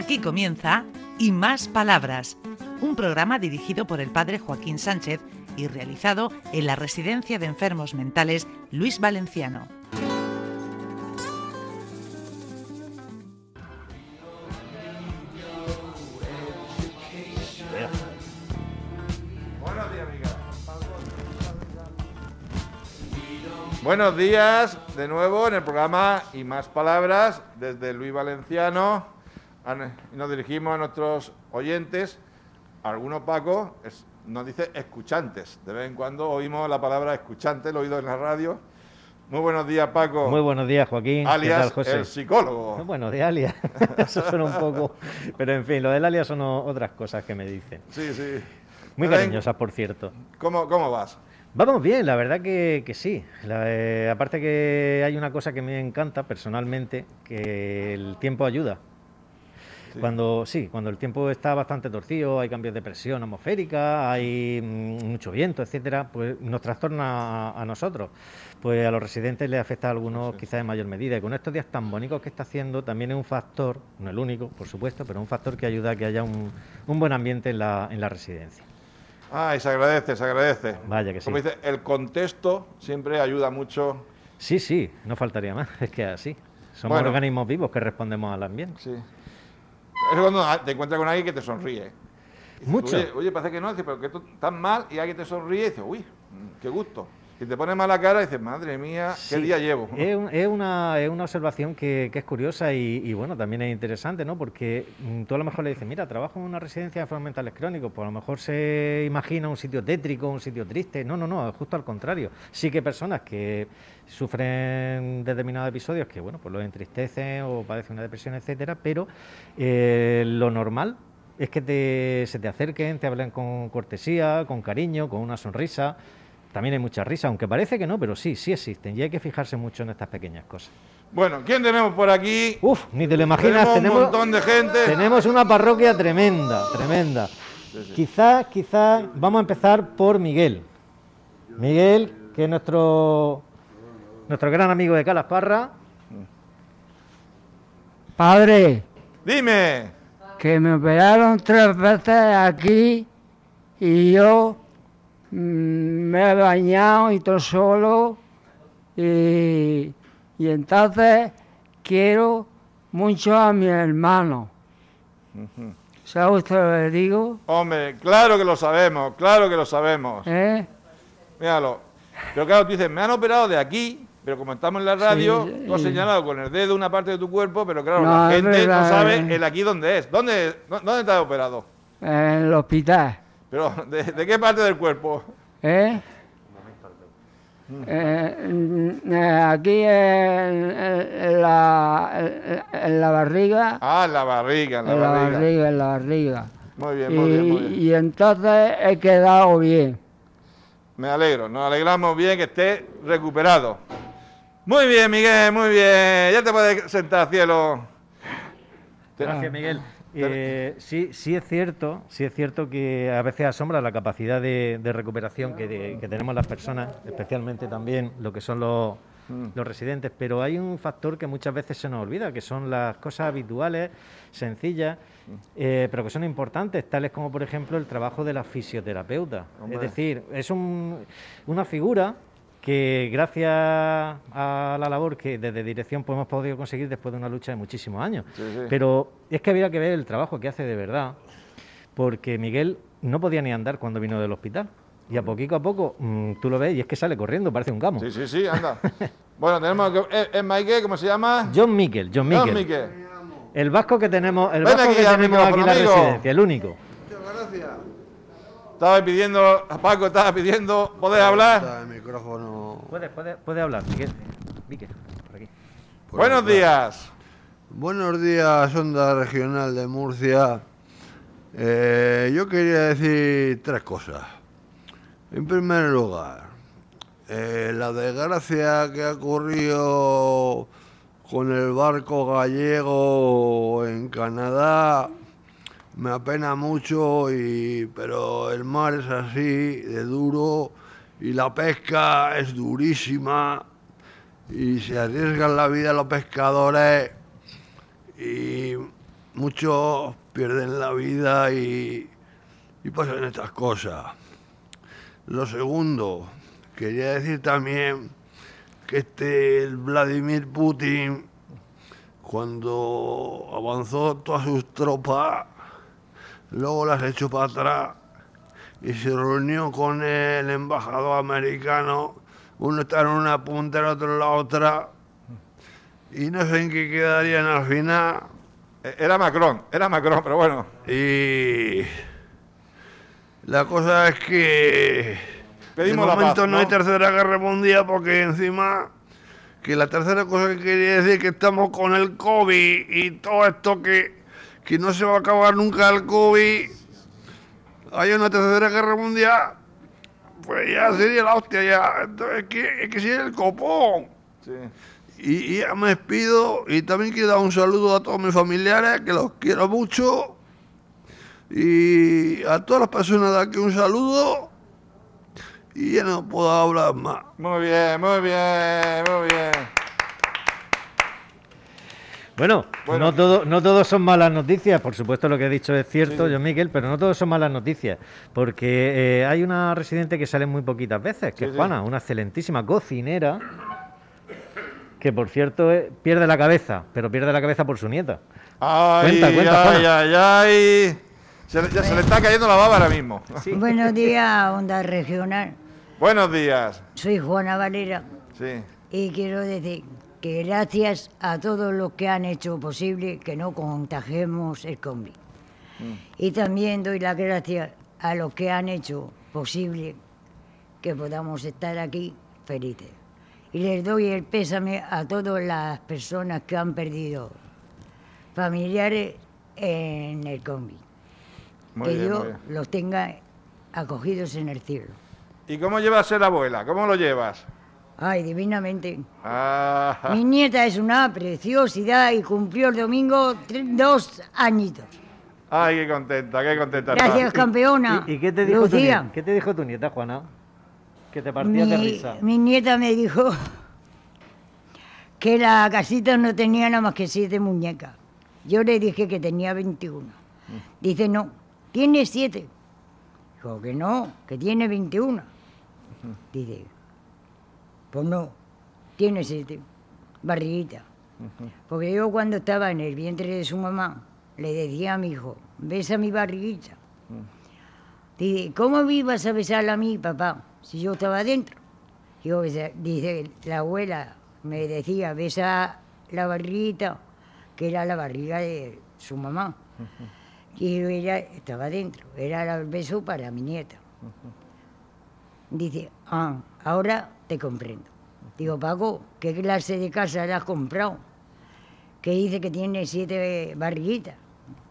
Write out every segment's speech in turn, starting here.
Aquí comienza Y Más Palabras, un programa dirigido por el padre Joaquín Sánchez y realizado en la Residencia de Enfermos Mentales Luis Valenciano. Buenos días de nuevo en el programa Y Más Palabras desde Luis Valenciano. Y nos dirigimos a nuestros oyentes. Algunos, Paco, es- nos dice escuchantes. De vez en cuando oímos la palabra escuchante, lo he oído en la radio. Muy buenos días, Paco. Muy buenos días, Joaquín. ¿Qué alias tal, José? el psicólogo. Bueno, de alias. Eso suena un poco. Pero en fin, lo del alias son otras cosas que me dicen. Sí, sí. Muy Ven, cariñosas, por cierto. ¿Cómo, cómo vas? Vamos bien, la verdad que, que sí. La- eh, aparte que hay una cosa que me encanta personalmente, que el tiempo ayuda. Sí. Cuando sí, cuando el tiempo está bastante torcido, hay cambios de presión atmosférica, hay mm, mucho viento, etcétera, pues nos trastorna a, a nosotros. Pues a los residentes les afecta a algunos Sí. quizás en mayor medida. Y con estos días tan bonitos que está haciendo, también es un factor, no el único, por supuesto, pero un factor que ayuda a que haya un, un buen ambiente en la, en la residencia. Ay, se agradece, se agradece. Vaya que sí. Como dice, el contexto siempre ayuda mucho. Sí, sí, no faltaría más, es que así. Somos Bueno. organismos vivos que respondemos al ambiente. Sí. Es cuando te encuentras con alguien que te sonríe. Dices, Mucho. Oye, oye, parece que no, dices, pero que tú estás mal y alguien te sonríe y dices, uy, qué gusto. Y te pone mala cara y dices, madre mía, qué Sí, día llevo. Es, un- es una, es una observación que, que es curiosa y, y, bueno, también es interesante, ¿no? Porque mm, tú a lo mejor le dices, mira, trabajo en una residencia de enfermos mentales crónicos, pues a lo mejor se imagina un sitio tétrico, un sitio triste. No, no, no, justo al contrario. Sí que personas que sufren determinados episodios que, bueno, pues los entristecen o padecen una depresión, etcétera, pero eh, lo normal es que te- se te acerquen, te hablen con cortesía, con cariño, con una sonrisa. También hay mucha risa, aunque parece que no, pero sí, sí existen. Y hay que fijarse mucho en estas pequeñas cosas. Bueno, ¿quién tenemos por aquí? Uf, ni te lo imaginas. Tenemos un montón de gente. tenemos una parroquia tremenda, tremenda. Quizás, quizás, vamos a empezar por Miguel. Miguel, que es nuestro, nuestro gran amigo de Calasparra. Padre, Dime. que me operaron tres veces aquí y yo mm, me he bañado y todo solo y, y entonces quiero mucho a mi hermano. ¿Sabe usted lo que le digo? Hombre, claro que lo sabemos, claro que lo sabemos. ¿Eh? Míralo. Pero claro, tú dices, me han operado de aquí, pero como estamos en la radio, Sí, tú has señalado con el dedo una parte de tu cuerpo, pero claro, No, la gente verdad, no sabe el aquí dónde es. ¿Dónde, dó- ¿Dónde has operado? En el hospital. Pero, ¿de, de qué parte del cuerpo? ¿Eh? Eh, mm, eh, aquí en, la, en- la barriga, Ah, en la barriga, en la en la barriga. barriga, en la barriga. Muy bien, Y, muy bien, muy bien. y entonces he quedado bien. Me alegro, nos alegramos bien que esté recuperado. Muy bien, Miguel, muy bien. Ya te puedes sentar, cielo. Gracias, Miguel. Eh, sí, sí es cierto, sí es cierto que a veces asombra la capacidad de, de recuperación que, de- que tenemos las personas, especialmente también lo que son los, los residentes, pero hay un factor que muchas veces se nos olvida, que son las cosas habituales, sencillas, eh, pero que son importantes, tales como por ejemplo el trabajo de la fisioterapeuta. Hombre. Es decir, es un- una figura que gracias a la labor que desde dirección pues, hemos podido conseguir después de una lucha de muchísimos años. Sí, sí. Pero es que había que ver el trabajo que hace de verdad, porque Miguel no podía ni andar cuando vino del hospital. Y a poquito a poco mm, tú lo ves y es que sale corriendo, parece un gamo. Sí, sí, sí, anda. bueno, tenemos que... ¿Es, es Mike? ¿Cómo se llama? John Miquel, John John Miquel. El vasco que tenemos, el Ven vasco aquí que tenemos aquí en la amigo. residencia, el único. Estaba pidiendo, Paco estaba pidiendo poder hablar. Está el micrófono. Puede, puede, puede hablar, Miguel. Miquel, por aquí. por Buenos acá. días. Buenos días, Onda Regional de Murcia. Eh, yo quería decir tres cosas. En primer lugar, eh, la desgracia que ha ocurrido con el barco gallego en Canadá me apena mucho, y, pero el mar es así, de duro, y la pesca es durísima, y se arriesgan la vida los pescadores, y muchos pierden la vida y, y pasan estas cosas. Lo segundo, quería decir también que este el Vladimir Putin, cuando avanzó todas sus tropas, luego las echó para atrás y se reunió con el embajador americano, uno está en una punta, el otro en la otra, y no sé en qué quedarían al final. Eh, Era Macron, era Macron, pero bueno. Y la cosa es que Pedimos de la momento paz, no hay ¿no? tercera guerra mundial porque encima que la tercera cosa que quería decir es que estamos con el COVID y todo esto que, que no se va a acabar nunca el COVID. Hay una tercera guerra mundial, pues ya sería la hostia ya. Entonces, es que, es que sería el copón. Sí. Y, y ya me despido y también quiero dar un saludo a todos mis familiares, que los quiero mucho. Y a todas las personas de aquí un saludo. Y ya no puedo hablar más. Muy bien, muy bien, muy bien. Bueno, Bueno. No, todo, no todos son malas noticias, por supuesto lo que he dicho es cierto, yo Miguel, pero no todos son malas noticias, porque eh, hay una residente que sale muy poquitas veces, que Sí, es sí. Juana, una excelentísima cocinera, que por cierto eh, pierde la cabeza, pero pierde la cabeza por su nieta. Ay, Cuenta, cuenta, ay, Juana. ay, ay. Se le, ya se le está cayendo la baba ahora mismo. Buenos días, Onda Regional. Buenos días. Soy Juana Valera Sí. y quiero decir que gracias a todos los que han hecho posible que no contagiemos el COVID. Y también doy las gracias a los que han hecho posible que podamos estar aquí felices. Y les doy el pésame a todas las personas que han perdido familiares en el COVID. Muy que bien, bien. los tenga acogidos en el cielo. ¿Y cómo llevas a ser abuela? ¿Cómo lo llevas? Ay, divinamente. Ah, Mi nieta es una preciosidad y cumplió el domingo dos añitos. ay, qué contenta, qué contenta. está. Gracias, campeona. ¿Y, y qué, te dijo tu Lucía, nieta? ¿Qué te dijo tu nieta, Juana? Que te partía de mi, risa. mi nieta me dijo que la casita no tenía nada más que siete muñecas. Yo le dije que tenía 21. Dice, no, tiene siete. Dijo que no, que tiene 21. Dice, pues no, tiene siete. Barriguita. Porque yo cuando estaba en el vientre de su mamá, le decía a mi hijo, besa mi barriguita. Dice, ¿cómo me ibas a besar a mí, papá, si yo estaba adentro? Yo, dice, la abuela me decía, besa la barriguita, que era la barriga de su mamá. Y ella estaba adentro, era el beso para mi nieta. Dice, ah, ahora te comprendo. Digo, Paco, ¿qué clase de casa le has comprado? Que dice que tiene siete barriguitas.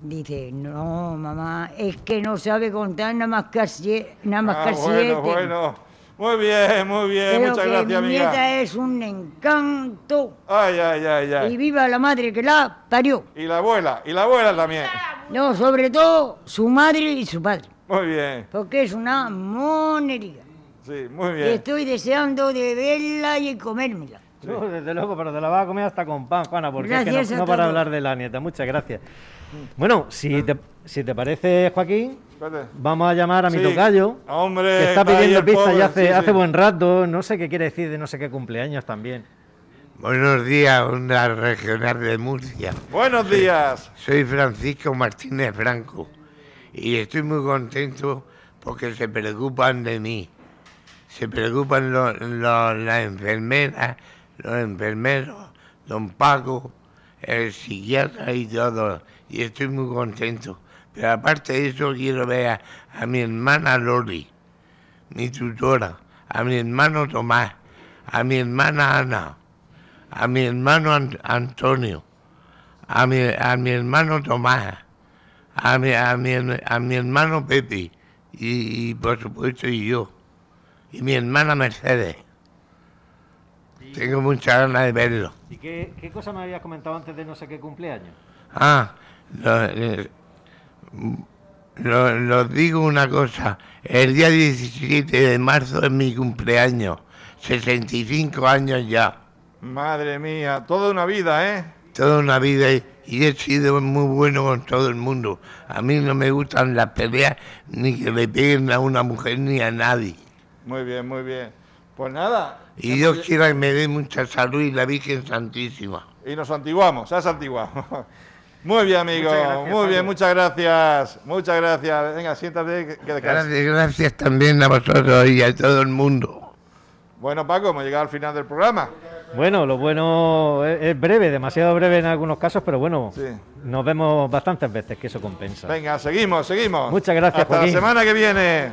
Dice, no, mamá, es que no sabe contar nada más que, sie- nada más Ah, que siete. bueno, bueno. Muy bien, muy bien. Pero Muchas que gracias, mi amiga. nieta es un encanto. Ay, ay, ay, Y ay. viva la madre que la parió. Y la abuela, y la abuela también. No, sobre todo su madre y su padre. Muy bien. Porque es una monería. Sí, muy Y bien. estoy deseando de verla y comérmela. No, desde luego, pero te la vas a comer hasta con pan, Juana, porque es que no, no para hablar de la nieta. Muchas gracias. Bueno, si te, si te parece, Joaquín, Espérate. vamos a llamar a mi Sí. tocayo, Hombre, que está pidiendo pobre, ya hace, sí, hace sí. buen rato. No sé qué quiere decir de no sé qué cumpleaños también. Buenos días, Onda Regional de Murcia. Buenos días. Soy Francisco Martínez Franco y estoy muy contento porque se preocupan de mí. Se preocupan lo- lo- las enfermeras, los enfermeros, don Paco, el psiquiatra y todo. Y estoy muy contento. Pero aparte de eso, quiero ver a, a mi hermana Lori, mi tutora, a mi hermano Tomás, a mi hermana Ana, a mi hermano Ant- Antonio a mi, a mi hermano Tomás, a mi, a mi, a mi hermano Pepe y, y, por supuesto y yo, y mi hermana Mercedes. Tengo muchas ganas de verlo. ¿Y qué, qué cosa me habías comentado antes de no sé qué cumpleaños? Ah, lo, eh, lo- lo digo una cosa, el día 17 de marzo es mi cumpleaños, 65 años ya. Madre mía, toda una vida, ¿eh? toda una vida y, y he sido muy bueno con todo el mundo. A mí no me gustan las peleas ni que le peguen a una mujer ni a nadie. Muy bien, muy bien. Pues nada. Y Dios quiera que me dé mucha salud y la Virgen Santísima. Y nos antiguamos, ya antiguamos. Muy bien, amigo. Gracias, Muy bien, muchas gracias. Muchas gracias. Venga, siéntate. Que. Gracias, gracias también a vosotros y a todo el mundo. Bueno, Paco, hemos llegado al final del programa. Bueno, lo bueno es, es breve, demasiado breve en algunos casos, pero bueno, Sí. nos vemos bastantes veces, que eso compensa. Venga, seguimos, seguimos. Muchas gracias, Hasta Joaquín. la semana que viene.